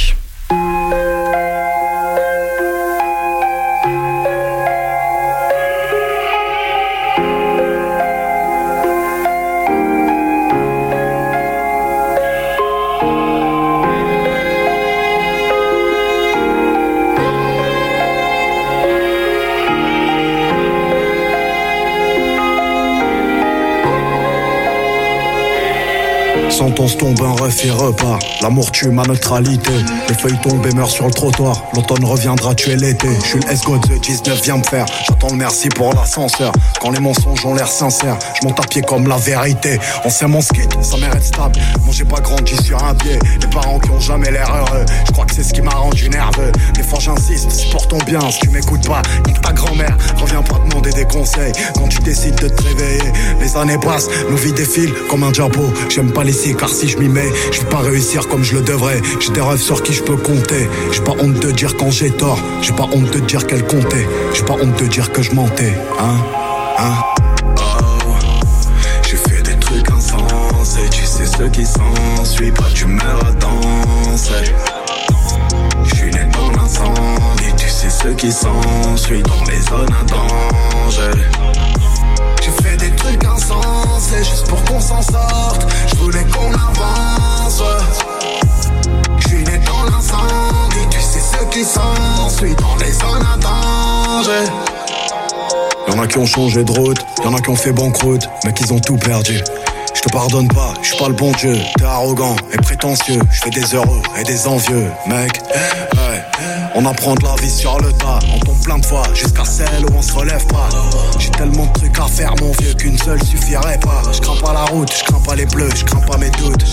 Sentence tombe, un ref et repas. L'amour tue ma neutralité. Les feuilles tombent et meurent sur le trottoir. L'automne reviendra tuer l'été. Je suis le escort de 19 viens me faire. J'attends le merci pour l'ascenseur. Quand les mensonges ont l'air sincères, je monte à pied comme la vérité. On sait mon skit, ça mérite stable. Moi j'ai pas grandi sur un pied. Les parents qui ont jamais l'air heureux. Je crois que c'est ce qui m'a rendu nerveux. Des fois j'insiste, supportons bien. Si tu m'écoutes pas, nique ta grand-mère. Reviens pas demander des conseils quand tu décides de te réveiller. Les années passent, nos vies défilent comme un diapo. J'aime pas les car si je m'y mets, je vais pas réussir comme je le devrais. J'ai des rêves sur qui je peux compter. J'ai pas honte de dire quand j'ai tort. J'ai pas honte de dire qu'elle comptait. J'ai pas honte de dire que je mentais. Hein? Hein? Oh, j'ai fait des trucs insensés. Tu sais ce qui s'ensuit. Pas d'humeur à danser. Je suis né dans l'incendie. Tu sais ce qui s'ensuit. Dans les zones à danger. Des trucs insensés juste pour qu'on s'en sorte. Je voulais qu'on avance. Je suis né dans l'incendie, tu sais ce qui s'ensuit dans les zones à danger. Y'en a qui ont changé de route, y'en a qui ont fait banqueroute, mais qu'ils ont tout perdu. Je te pardonne pas, je suis pas le bon Dieu. T'es arrogant et prétentieux. Je fais des heureux et des envieux, mec. On apprend de la vie sur le tas. On tombe plein de fois jusqu'à celle où on se relève pas. J'ai tellement de trucs à faire, mon vieux, qu'une seule suffirait pas. Je crains pas la route, je crains pas les bleus, je crains pas mes doutes.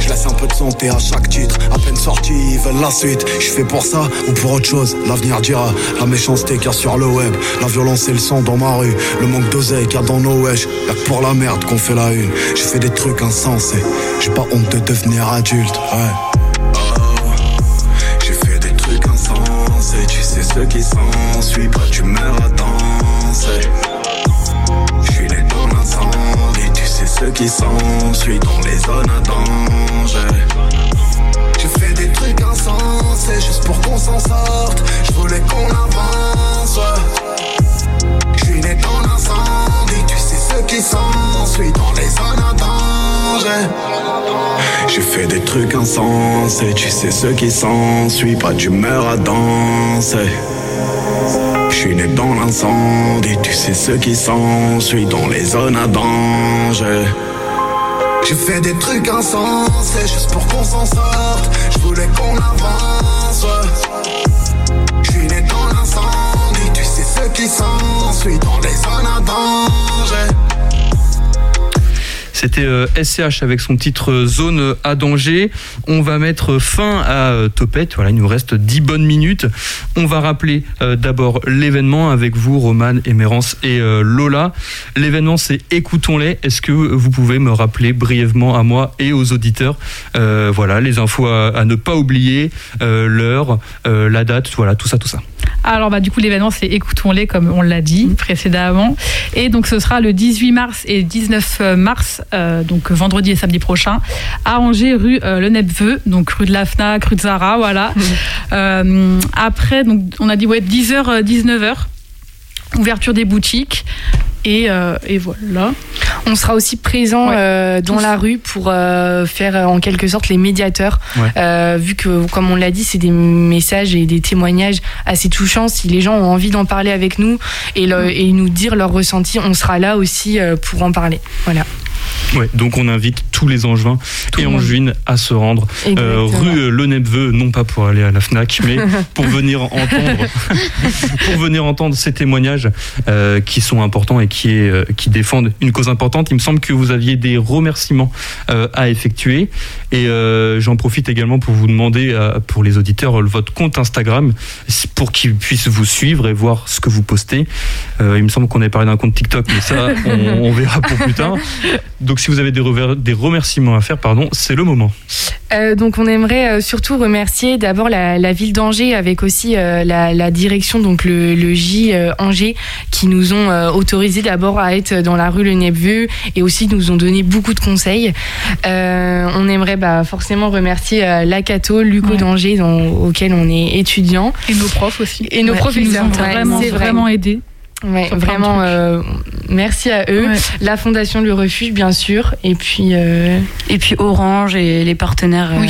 Je laisse un peu de santé à chaque titre. À peine sorti, ils veulent la suite. Je fais pour ça ou pour autre chose. L'avenir dira. La méchanceté qu'il y a sur le web. La violence et le sang dans ma rue. Le manque d'oseille qu'il y a dans nos wesh. Y'a que pour la merde qu'on fait la une. J'ai fait des trucs insensés. J'ai pas honte de devenir adulte. Ce qui s'ensuit. Pas d'humeur à danser. Je suis né dans l'incendie. Tu sais ce qui s'ensuit. Dans les zones à danger. J'ai fait des trucs insensés juste pour qu'on s'en sorte. Je voulais qu'on avance. Je suis né dans l'incendie, tu sais ce qui s'ensuit dans les zones à danger. J'ai fait des trucs insensés, tu sais ce qui s'ensuit, pas d'humeur à danser. Je suis né dans l'incendie, tu sais ce qui s'ensuit dans les zones à danger. J'ai fait des trucs insensés juste pour qu'on s'en sorte. Je voulais qu'on avance. Je suis né dans l'incendie, tu sais ce qui s'ensuit dans les zones à danger. C'était euh, SCH avec son titre Zone à danger. On va mettre fin à euh, Topette. Voilà, il nous reste 10 bonnes minutes. On va rappeler euh, d'abord l'événement avec vous, Roman, Émérance et euh, Lola. L'événement, c'est Écoutons-les. Est-ce que vous pouvez me rappeler brièvement à moi et aux auditeurs euh, voilà, les infos à, à ne pas oublier, euh, l'heure, euh, la date, voilà, tout ça, tout ça. Alors bah du coup l'événement c'est écoutons-les comme on l'a dit précédemment et donc ce sera le 18 mars et 19 mars euh, donc vendredi et samedi prochain à Angers rue euh, Le Nepveux donc rue de la Fnac rue de Zara voilà Euh, après donc on a dit ouais 10h 19h ouverture des boutiques et, euh, et voilà On sera aussi présent Ouais. euh, dans Tous. la rue pour euh, faire en quelque sorte les médiateurs. Ouais. Euh, vu que, comme on l'a dit, c'est des messages et des témoignages assez touchants. Si les gens ont envie d'en parler avec nous et, le- et nous dire leur ressenti, on sera là aussi euh, pour en parler. Voilà. Ouais, donc on invite tous les Angevins Tout et. Angevines à se rendre euh, rue Le Nepveux, non pas pour aller à la Fnac, mais [laughs] pour venir entendre, [laughs] pour venir entendre ces témoignages euh, qui sont importants et qui, est, euh, qui défendent une cause importante. Il me semble que vous aviez des remerciements à effectuer et j'en profite également pour vous demander pour les auditeurs votre compte Instagram pour qu'ils puissent vous suivre et voir ce que vous postez. Il me semble qu'on avait parlé d'un compte TikTok, mais ça [laughs] on, on verra pour plus tard. Donc si vous avez des, rever- des remerciements à faire, pardon, c'est le moment. Euh, donc on aimerait euh, surtout remercier d'abord la, la ville d'Angers avec aussi euh, la, la direction donc le, le J euh, Angers qui nous ont euh, autorisé d'abord à être dans la rue Le Nepveux et aussi nous ont donné beaucoup de conseils. Euh, on aimerait bah, forcément remercier euh, l'Acato, Luco Ouais. d'Angers dans- auquel on est étudiant. et nos profs aussi Et nos Ouais, profs, qui nous ont vrai. vraiment aidés Ouais, vraiment, euh, merci à eux. Ouais. La Fondation Le Refuge, bien sûr. Et puis, euh, Et puis Orange et les partenaires euh,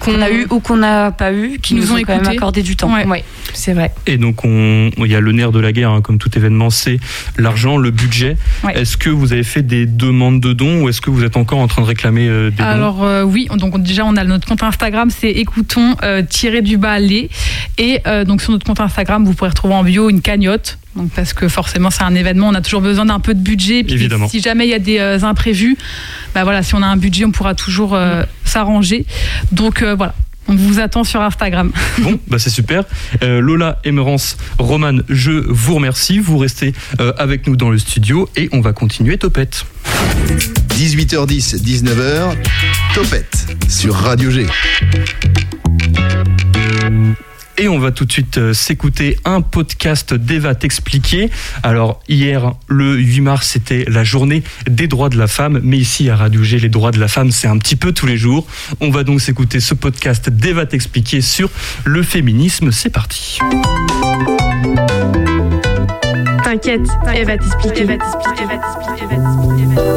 qu'on a eu ou qu'on n'a pas eu, qui nous, nous ont, ont quand même accordé du temps. Ouais. ouais, c'est vrai. Et donc, on- il y a le nerf de la guerre, hein, comme tout événement, c'est l'argent, le budget. Ouais. Est-ce que vous avez fait des demandes de dons ou est-ce que vous êtes encore en train de réclamer euh, des dons? Alors euh, oui, donc déjà on a notre compte Instagram, c'est écoutons euh, tiré du bas les et euh, donc sur notre compte Instagram vous pourrez retrouver en bio une cagnotte. Donc parce que forcément c'est un événement, on a toujours besoin d'un peu de budget. Puis Évidemment. Si jamais il y a des euh, imprévus, bah voilà, si on a un budget, on pourra toujours euh, s'arranger. Donc euh, voilà. On vous attend sur Instagram. [laughs] Bon, bah c'est super. Euh, Lola, Emerance, Roman, je vous remercie. Vous restez euh, avec nous dans le studio et on va continuer Topette. 18h10, 19h, Topette sur Radio G. Et on va tout de suite euh, s'écouter un podcast d'Eva t'expliquer. Alors hier, le 8 mars, c'était la journée des droits de la femme, mais ici à Radio G, les droits de la femme, c'est un petit peu tous les jours. On va donc s'écouter ce podcast d'Eva t'expliquer sur le féminisme. C'est parti. T'inquiète, elle va t'expliquer.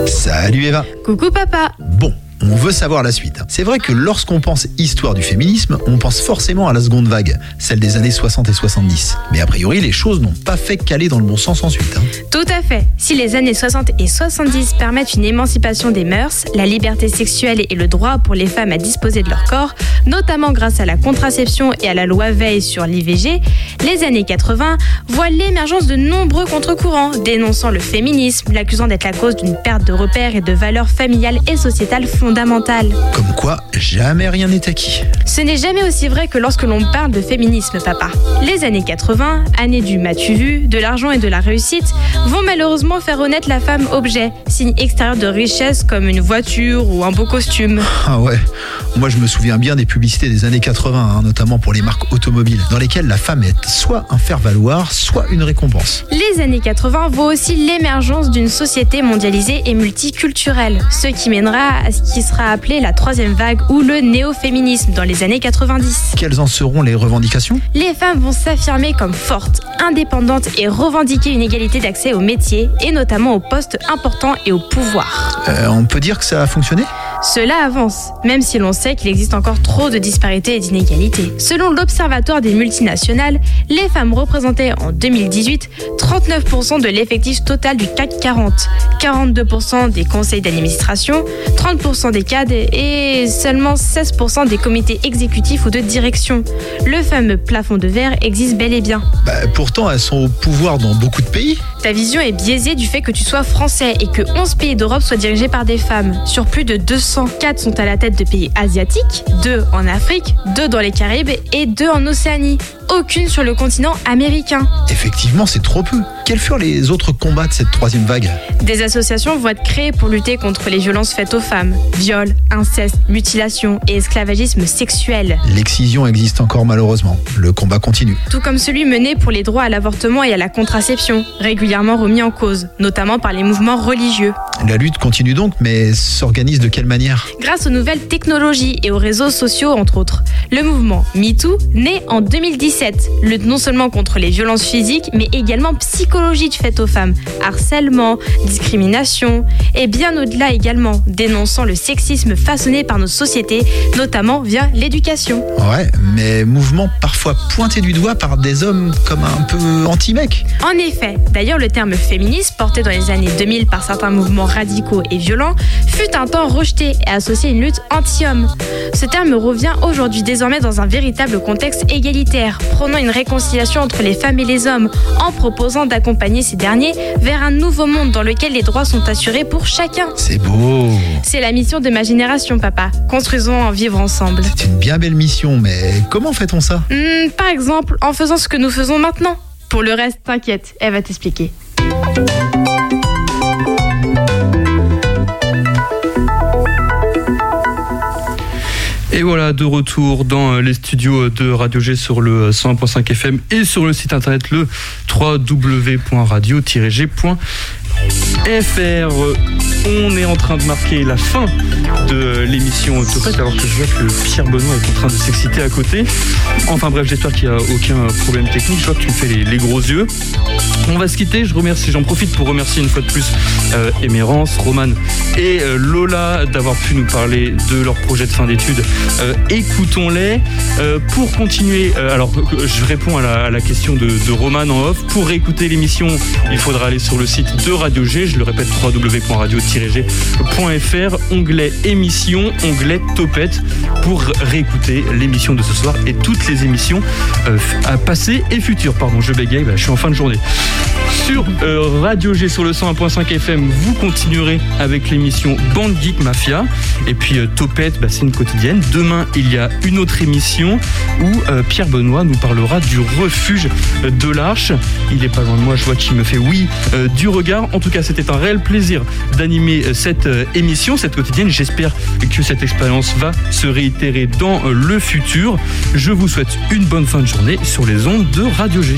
Salut Eva. Coucou papa. Bon, on veut savoir la suite. C'est vrai que lorsqu'on pense histoire du féminisme, on pense forcément à la seconde vague, celle des années 60 et 70. Mais a priori, les choses n'ont pas fait caler dans le bon sens ensuite. hein. Tout à fait. Si les années 60 et 70 permettent une émancipation des mœurs, la liberté sexuelle et le droit pour les femmes à disposer de leur corps, notamment grâce à la contraception et à la loi Veil sur l'IVG, les années 80 voient l'émergence de nombreux contre-courants dénonçant le féminisme, l'accusant d'être la cause d'une perte de repères et de valeurs familiales et sociétales fondamentales. Comme quoi, jamais rien n'est acquis. Ce n'est jamais aussi vrai que lorsque l'on parle de féminisme, papa. Les années 80, années du m'as-tu vu, de l'argent et de la réussite, vont malheureusement faire renaître la femme objet, signe extérieur de richesse comme une voiture ou un beau costume. Ah ouais, moi je me souviens bien des publicités des années 80, hein, notamment pour les marques automobiles, dans lesquelles la femme est soit un faire-valoir, soit une récompense. Les années 80 voient aussi l'émergence d'une société mondialisée et multiculturelle, ce qui mènera à ce qui sera appelé la troisième vague ou le néo-féminisme dans les années 90. Quelles en seront les revendications? Les femmes vont s'affirmer comme fortes, indépendantes et revendiquer une égalité d'accès aux métiers et notamment aux postes importants et au pouvoir. Euh, On peut dire que ça a fonctionné? Cela avance, même si l'on sait qu'il existe encore trop de disparités et d'inégalités. Selon l'Observatoire des multinationales, les femmes représentaient en 2018 39% de l'effectif total du CAC 40, 42% des conseils d'administration, 30% des cadres et seulement 16% des comités exécutifs ou de direction. Le fameux plafond de verre existe bel et bien. Bah, Pourtant, elles sont au pouvoir dans beaucoup de pays. Ta vision est biaisée du fait que tu sois français et que 11 pays d'Europe soient dirigés par des femmes. Sur plus de 204 sont à la tête de pays asiatiques, 2 en Afrique, 2 dans les Caraïbes et 2 en Océanie. Aucune sur le continent américain. Effectivement, c'est trop peu. Quels furent les autres combats de cette troisième vague? Des associations vont être créées pour lutter contre les violences faites aux femmes, viols, inceste, mutilation et esclavagisme sexuel. L'excision existe encore malheureusement. Le combat continue. Tout comme celui mené pour les droits à l'avortement et à la contraception, régulièrement remis en cause, notamment par les mouvements religieux. La lutte continue donc, mais s'organise de quelle manière? Grâce aux nouvelles technologies et aux réseaux sociaux entre autres. Le mouvement MeToo, né en 2017, lutte non seulement contre les violences physiques, mais également psychologiques faites aux femmes, harcèlement, discrimination, et bien au-delà également, dénonçant le sexisme façonné par nos sociétés, notamment via l'éducation. Ouais, mais mouvement parfois pointé du doigt par des hommes comme un peu anti-mecs. En effet, d'ailleurs le terme féministe, porté dans les années 2000 par certains mouvements radicaux et violents, fut un temps rejeté et associé à une lutte anti-homme. Ce terme revient aujourd'hui désormais dans un véritable contexte égalitaire, prônant une réconciliation entre les femmes et les hommes, en proposant d'accompagner ces derniers vers un nouveau monde dans lequel les droits sont assurés pour chacun. C'est beau. C'est la mission de ma génération, papa. Construisons en vivre ensemble. C'est une bien belle mission, mais comment fait-on ça? Hmm, par exemple, en faisant ce que nous faisons maintenant. Pour le reste, t'inquiète, elle va t'expliquer. Et voilà, de retour dans euh, les studios de Radio G sur le 101.5 FM et sur le site internet le www.radio-g.fr. on est en train de marquer la fin de l'émission Topette alors que je vois que Pierre Benoît est en train de s'exciter à côté. Enfin bref, j'espère qu'il n'y a aucun problème technique. Je vois que tu me fais les, gros yeux. On va se quitter. Je remercie, j'en profite pour remercier une fois de plus euh, Émérance, Roman et euh, Lola d'avoir pu nous parler de leur projet de fin d'études. Euh, Écoutons-les. Euh, pour continuer, alors je réponds à la, question de, Roman en off. Pour réécouter l'émission, il faudra aller sur le site de Radio G. Je le répète, www.radio-g.fr, onglet émission, onglet topette pour réécouter l'émission de ce soir et toutes les émissions euh, à passer et futures. Pardon, je bégaye, bah, je suis en fin de journée. Sur euh, Radio G sur le 101.5 FM, vous continuerez avec l'émission Bande Geek Mafia. Et puis euh, Topette, bah, c'est une quotidienne. Demain, il y a une autre émission où Pierre Benoît nous parlera du refuge de l'Arche. Il est pas loin de moi, je vois qu'il me fait oui du regard. En tout cas, c'était un réel plaisir d'animer euh, cette euh, émission, cette quotidienne. J'espère que cette expérience va se réitérer dans euh, le futur. Je vous souhaite une bonne fin de journée sur les ondes de Radio G.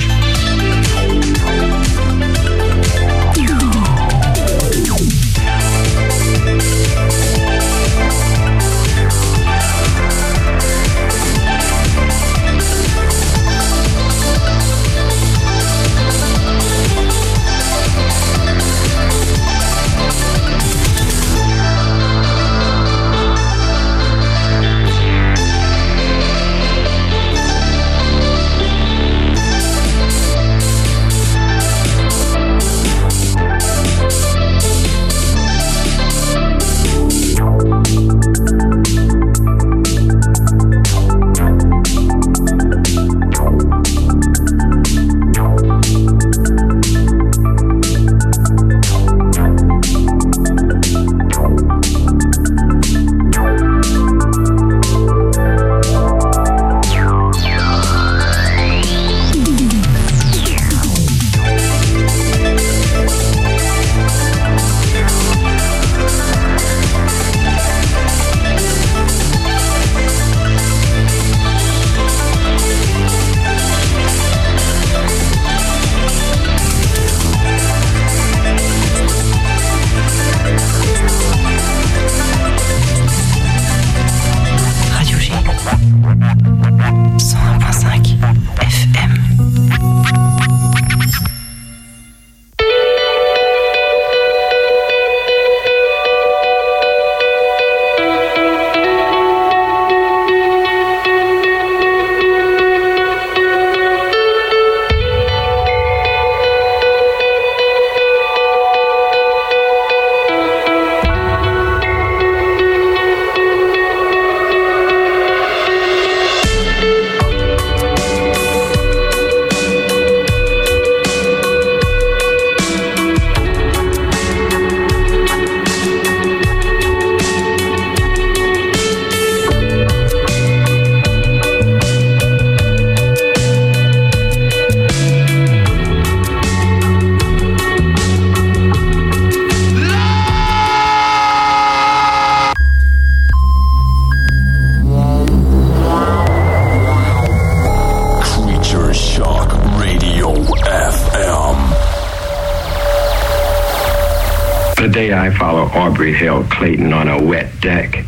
Clayton on a wet deck,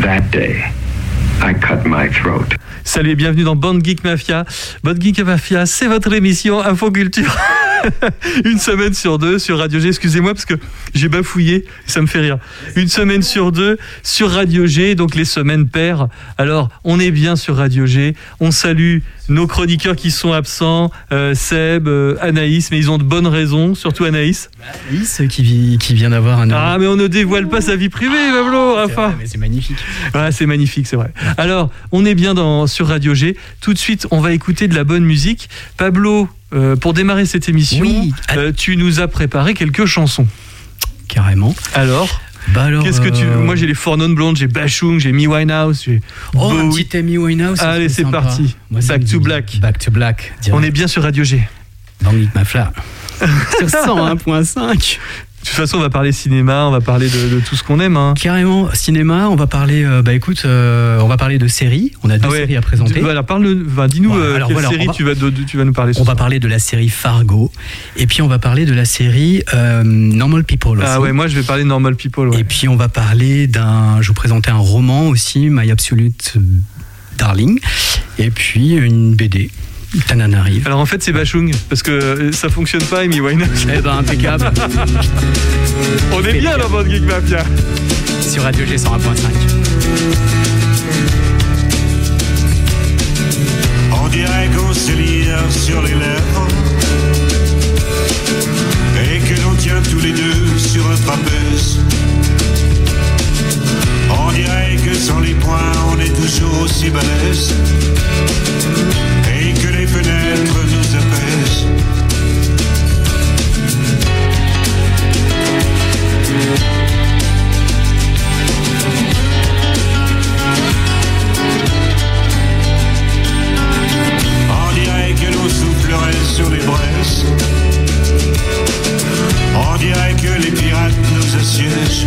that day, I cut my throat. Salut et bienvenue dans Bande Geek Mafia. Bande Geek Mafia, c'est votre émission Infoculture. [laughs] Une semaine sur deux sur Radio G. Excusez-moi parce que j'ai bafouillé, ça me fait rire. Une semaine sur deux sur Radio G, donc les semaines paires. Alors, on est bien sur Radio G. On salue nos chroniqueurs qui sont absents, euh, Seb, euh, Anaïs, mais ils ont de bonnes raisons, surtout Anaïs. Anaïs qui, vi- qui vient d'avoir un. Ah, mais on ne dévoile pas sa vie privée, Pablo, Rafa. mais c'est magnifique. Ouais, c'est magnifique, c'est vrai. Alors, on est bien dans, sur Radio G. Tout de suite, on va écouter de la bonne musique. Pablo, euh, pour démarrer cette émission, Oui. euh, tu nous as préparé quelques chansons. Carrément. Alors Bah alors. Qu'est-ce que tu. euh, Moi, j'ai les Four Non Blondes, j'ai Bashung, j'ai Me Winehouse, j'ai. Oh, un Bowie. petit Amy Winehouse. Allez, c'est parti. Moi, Back to Black. Back to Black. On est bien sur Radio G. Dans Geek Mafla. [laughs] sur 101.5. De toute façon, on va parler cinéma, on va parler de, de tout ce qu'on aime. Hein. Carrément, cinéma, on va parler, euh, bah écoute, euh, on va parler de séries. On a deux Ah ouais. séries à présenter. Parle, dis-nous euh, quelle voilà, série va- tu, vas, de- tu vas nous parler On va parler de la série Fargo. Et puis on va parler de la série Normal People aussi. Ah ouais, moi je vais parler de Normal People. ouais. Et puis on va parler d'un. Je vous présentais un roman aussi, My Absolute Darling. Et puis une BD. Tanan arrive. Alors en fait, c'est Bachung, parce que euh, ça fonctionne pas, Amy Winehouse. Eh ben, impeccable. [laughs] on est bien dans votre Geek Mafia. Sur Radio G 101.5. On dirait qu'on se lire sur les lèvres et que l'on tient tous les deux sur un trapèze. On dirait que sans les poings on est toujours aussi balèze braises. On dirait que les pirates nous assiègent.